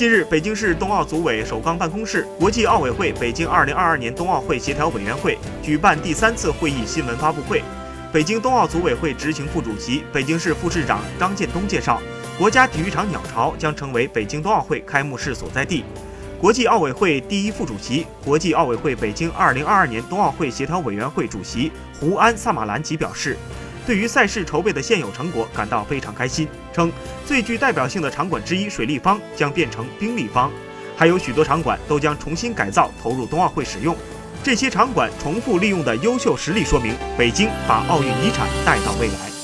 近日，北京市冬奥组委首钢办公室、国际奥委会北京2022年冬奥会协调委员会举办第三次会议新闻发布会。北京冬奥组委会执行副主席、北京市副市长张建东介绍，国家体育场鸟巢将成为北京冬奥会开幕式所在地。国际奥委会第一副主席、国际奥委会北京2022年冬奥会协调委员会主席胡安·萨马兰吉表示。对于赛事筹备的现有成果感到非常开心，称最具代表性的场馆之一水立方将变成冰立方，还有许多场馆都将重新改造投入冬奥会使用。这些场馆重复利用的优秀实例说明，北京把奥运遗产带到未来。